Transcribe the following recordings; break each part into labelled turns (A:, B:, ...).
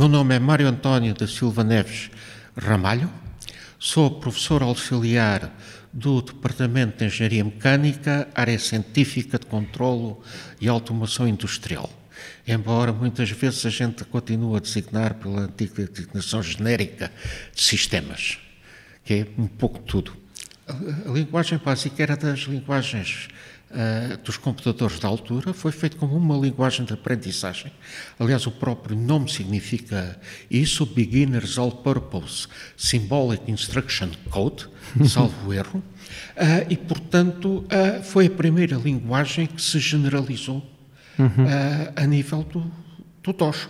A: Meu nome é Mário António da Silva Neves Ramalho, sou professor auxiliar do Departamento de Engenharia Mecânica, área científica de controlo e automação industrial. Embora muitas vezes a gente continue a designar pela antiga designação genérica de sistemas, que é um pouco tudo. A, linguagem básica era das linguagens uh, dos computadores da altura, foi feito como uma linguagem de aprendizagem. Aliás, o próprio nome significa isso, Beginner's All Purpose Symbolic Instruction Code, salvo erro, uh, e, portanto, uh, foi a primeira linguagem que se generalizou uhum. a nível do, do DOS.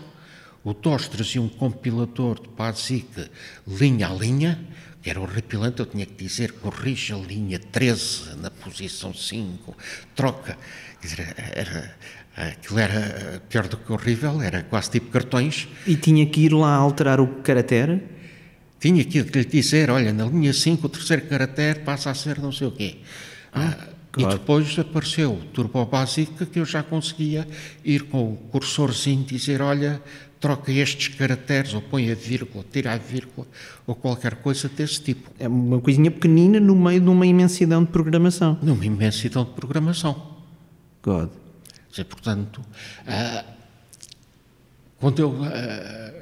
A: O DOS trazia um compilador de BASIC linha a linha, era horripilante, eu tinha que dizer, corrija a linha 13 na posição 5, troca. Quer dizer, era, aquilo era pior do que horrível, era quase tipo cartões.
B: E tinha que ir lá alterar o caractere?
A: Tinha que lhe dizer, olha, na linha 5 o terceiro caractere passa a ser não sei o quê. Ah, ah, claro. E depois apareceu o Turbo Básica que eu já conseguia ir com o cursorzinho dizer, olha, troca estes caracteres, ou põe a vírgula, tira a vírgula, ou qualquer coisa desse tipo.
B: É uma coisinha pequenina no meio de uma imensidão de programação.
A: Numa imensidão de programação.
B: God.
A: Dizer, portanto, uh, quando eu uh,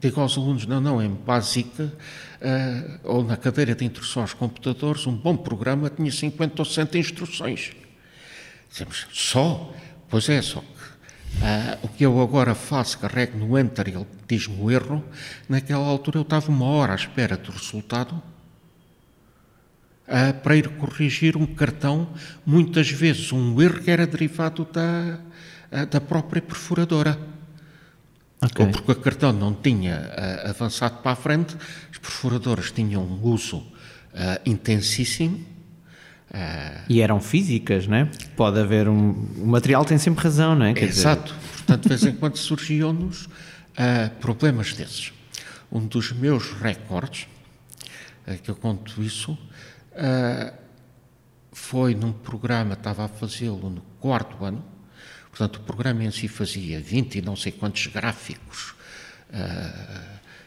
A: digo aos alunos, não, não, em básica, uh, ou na cadeira de instrução aos computadores, um bom programa tinha 50 ou 60 instruções. Dizemos, só? Pois é, só Uh, o que eu agora faço, carrego no Enter e ele diz-me o erro. Naquela altura eu estava uma hora à espera do resultado uh, para ir corrigir um cartão, muitas vezes um erro que era derivado da, uh, da própria perfuradora. Okay. Ou porque o cartão não tinha avançado para a frente, as perfuradoras tinham um uso intensíssimo
B: e eram físicas, não é? Pode haver um. O material tem sempre razão, não é?
A: Quer exato. Dizer... Portanto, de vez em quando surgiam-nos uh, problemas desses. Um dos meus recordes, uh, que eu conto isso, foi num programa, estava a fazê-lo no quarto ano, portanto, o programa em si fazia 20 e não sei quantos gráficos.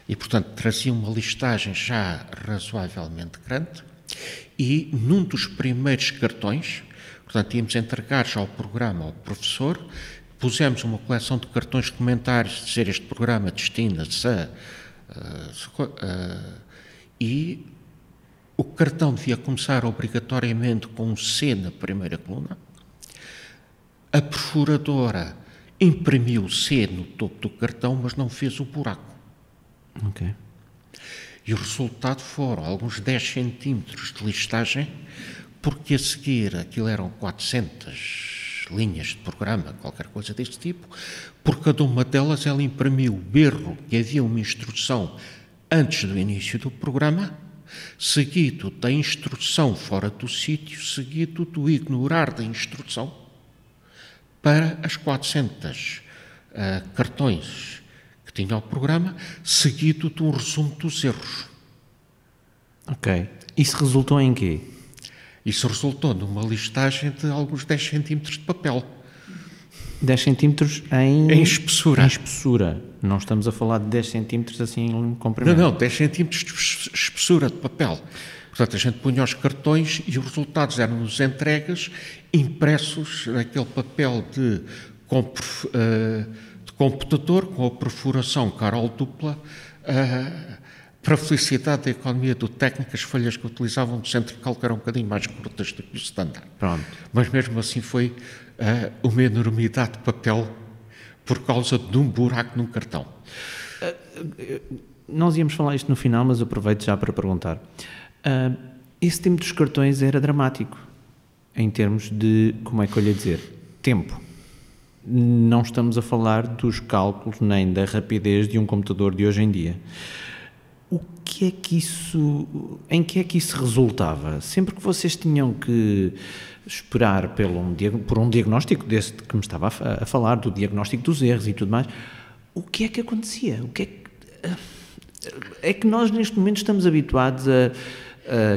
A: e, portanto, trazia uma listagem já razoavelmente grande e num dos primeiros cartões, portanto, íamos entregar já ao programa ao professor, pusemos uma coleção de cartões comentários, dizer este programa destina-se a. E o cartão devia começar obrigatoriamente com um C na primeira coluna. A perfuradora imprimiu o C no topo do cartão, mas não fez o buraco.
B: Ok.
A: E o resultado foram alguns 10 centímetros de listagem, porque a seguir aquilo eram 400 linhas de programa, qualquer coisa deste tipo, por cada uma delas ela imprimiu o berro que havia uma instrução antes do início do programa, seguido da instrução fora do sítio, seguido do ignorar da instrução, para as 400 uh, cartões tinha o programa, seguido de um resumo dos erros.
B: Ok. Isso resultou em quê?
A: Isso resultou numa listagem de alguns 10 centímetros de papel.
B: 10 centímetros em...
A: Em espessura.
B: Em espessura. Não estamos a falar de 10 centímetros assim em comprimento.
A: Não, não, 10 centímetros de espessura de papel. Portanto, a gente punha os cartões e os resultados eram-nos entregas impressos naquele papel de... Uh, computador com a perfuração Carol dupla uh, para felicidade da economia do técnico, as folhas que utilizavam no centro de eram um bocadinho mais curtas do que o standard.
B: Pronto.
A: Mas mesmo assim foi uh, uma enormidade de papel por causa de um buraco num cartão. Uh,
B: nós íamos falar isto no final, mas aproveito já para perguntar. Uh, esse tempo dos cartões era dramático, em termos de, como é que eu lhe dizer, tempo não estamos a falar dos cálculos nem da rapidez de um computador de hoje em dia. O que é que isso, em que é que isso resultava? Sempre que vocês tinham que esperar pelo um, por um diagnóstico desse que me estava a, a, falar, do diagnóstico dos erros e tudo mais, o que é que acontecia? O que é que, é que nós neste momento estamos habituados a, a,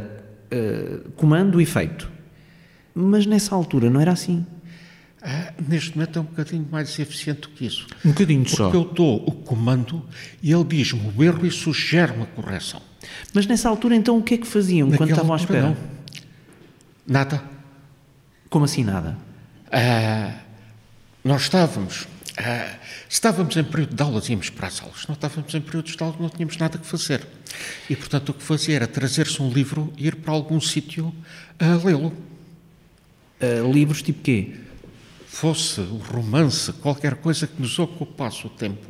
B: a comando e efeito, mas nessa altura não era assim.
A: Ah, neste momento é um bocadinho mais eficiente do que isso.
B: Um bocadinho
A: Porque
B: só.
A: eu dou o comando e ele diz-me o erro e sugere-me a correção.
B: Mas nessa altura, então, o que é que faziam quando
A: Naquela
B: estavam à espera?
A: não. Nada.
B: Como assim nada?
A: Ah, nós estávamos, ah, estávamos em período de aulas, íamos para as aulas. Não estávamos em períodos de aulas, não tínhamos nada que fazer. E, portanto, o que fazia era trazer-se um livro e ir para algum sítio a lê-lo.
B: Ah, livros tipo quê?
A: Fosse o romance, qualquer coisa que nos ocupasse o tempo,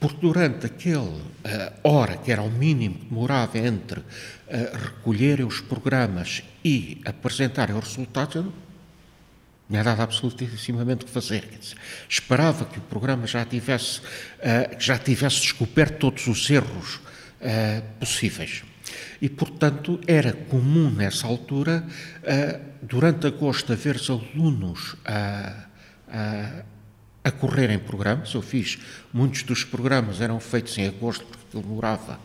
A: porque durante aquele ah, hora, que era o mínimo que demorava entre ah, recolherem os programas e apresentarem os resultados, eu não tinha nada absolutissimamente que fazer. Dizer, esperava que o programa já tivesse, que já tivesse descoberto todos os erros possíveis. E, portanto, era comum nessa altura, ah, durante agosto, haver os alunos a, a, a correrem programas. Eu fiz, muitos dos programas eram feitos em agosto, porque demorava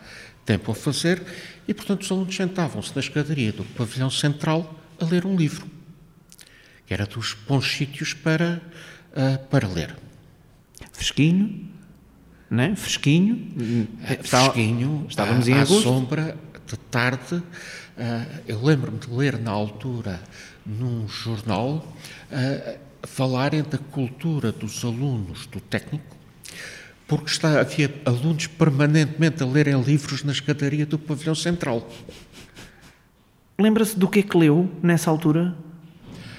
A: tempo a fazer, e, portanto, os alunos sentavam-se na escadaria do pavilhão central a ler um livro que era dos bons sítios para, ah, para ler.
B: Fresquinho, né? Fresquinho. Está-
A: Fresquinho,
B: Estávamos
A: à,
B: em
A: à
B: agosto.
A: sombra, de tarde. ah, eu lembro-me de ler na altura, num jornal, ah, falarem da cultura dos alunos do técnico, porque está, havia alunos permanentemente a lerem livros na escadaria do pavilhão central.
B: Lembra-se do que é que leu nessa altura?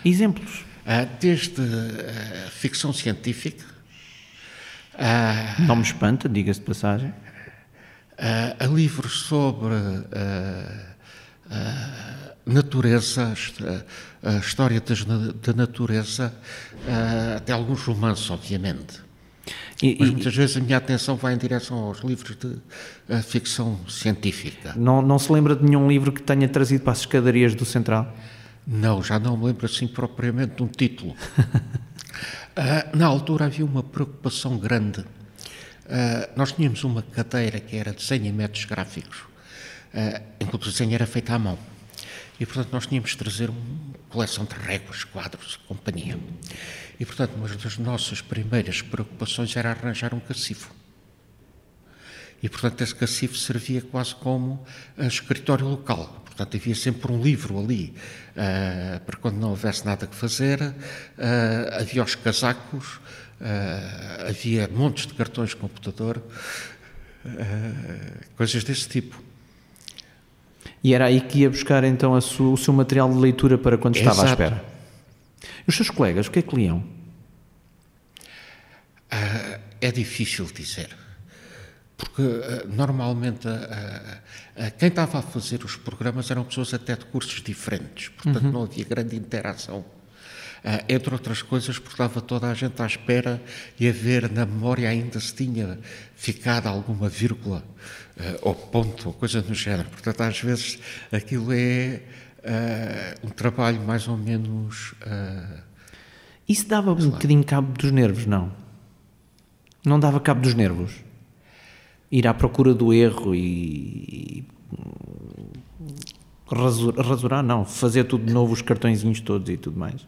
B: Exemplos.
A: Ah, desde ah, ficção científica, ah,
B: Não me espanta, diga-se de passagem.
A: Ah, a livros sobre ah, ah, natureza, a história da natureza, até alguns romances, obviamente.
B: E-
A: Mas
B: e-
A: muitas vezes a minha atenção vai em direção aos livros de ficção científica.
B: não, não se lembra de nenhum livro que tenha trazido para as escadarias do Central?
A: Não, já não me lembro assim propriamente de um título. Ah, na altura havia uma preocupação grande. Ah, nós tínhamos uma cadeira que era desenho e métodos gráficos, ah, em que o desenho era feito à mão. E, portanto, nós tínhamos de trazer uma coleção de réguas, quadros, companhia. E, portanto, uma das nossas primeiras preocupações era arranjar um cacifo. E, portanto, esse cacifo servia quase como ah, escritório local. Portanto, havia sempre um livro ali ah, para quando não houvesse nada que fazer. Havia os casacos, ah, havia montes de cartões de computador, ah, coisas desse tipo.
B: E era aí que ia buscar então a su- o seu material de leitura para quando estava à
A: Exato.
B: espera. E os seus colegas, o que é que liam?
A: Ah, é difícil dizer. Porque normalmente quem estava a fazer os programas eram pessoas até de cursos diferentes, portanto não havia grande interação. Ah, entre outras coisas, porque estava toda a gente à espera e a ver na memória ainda se tinha ficado alguma vírgula ah, ou ponto, ou coisa do género. Portanto, às vezes aquilo é ah, um trabalho mais ou menos.
B: Isso dava um bocadinho cabo dos nervos, não? Não dava cabo dos nervos? Ir à procura do erro e. Rasur, rasurar, não. Fazer tudo de novo, os cartõezinhos todos e tudo mais.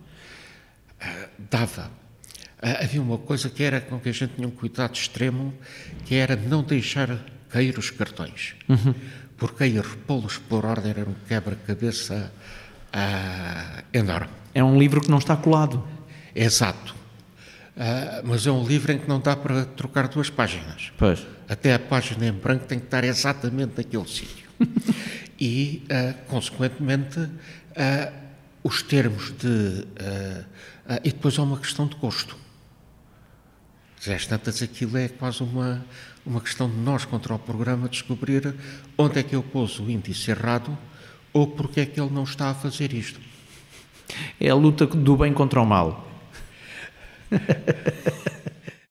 A: Dava. Ah, havia uma coisa que era com que a gente tinha um cuidado extremo, que era não deixar cair os cartões. Porque aí repô-los por ordem era um quebra-cabeça ah, enorme.
B: É um livro que não está colado.
A: Exato. Ah, mas é um livro em que não dá para trocar duas páginas.
B: Pois.
A: Até a página em branco tem que estar exatamente naquele sítio. e, ah, consequentemente, ah, os termos de. ah, ah, e depois há uma questão de gosto. Às tantas, aquilo é quase uma, uma questão de nós contra o programa descobrir onde é que eu pus o índice errado ou porque é que ele não está a fazer isto.
B: É a luta do bem contra o mal.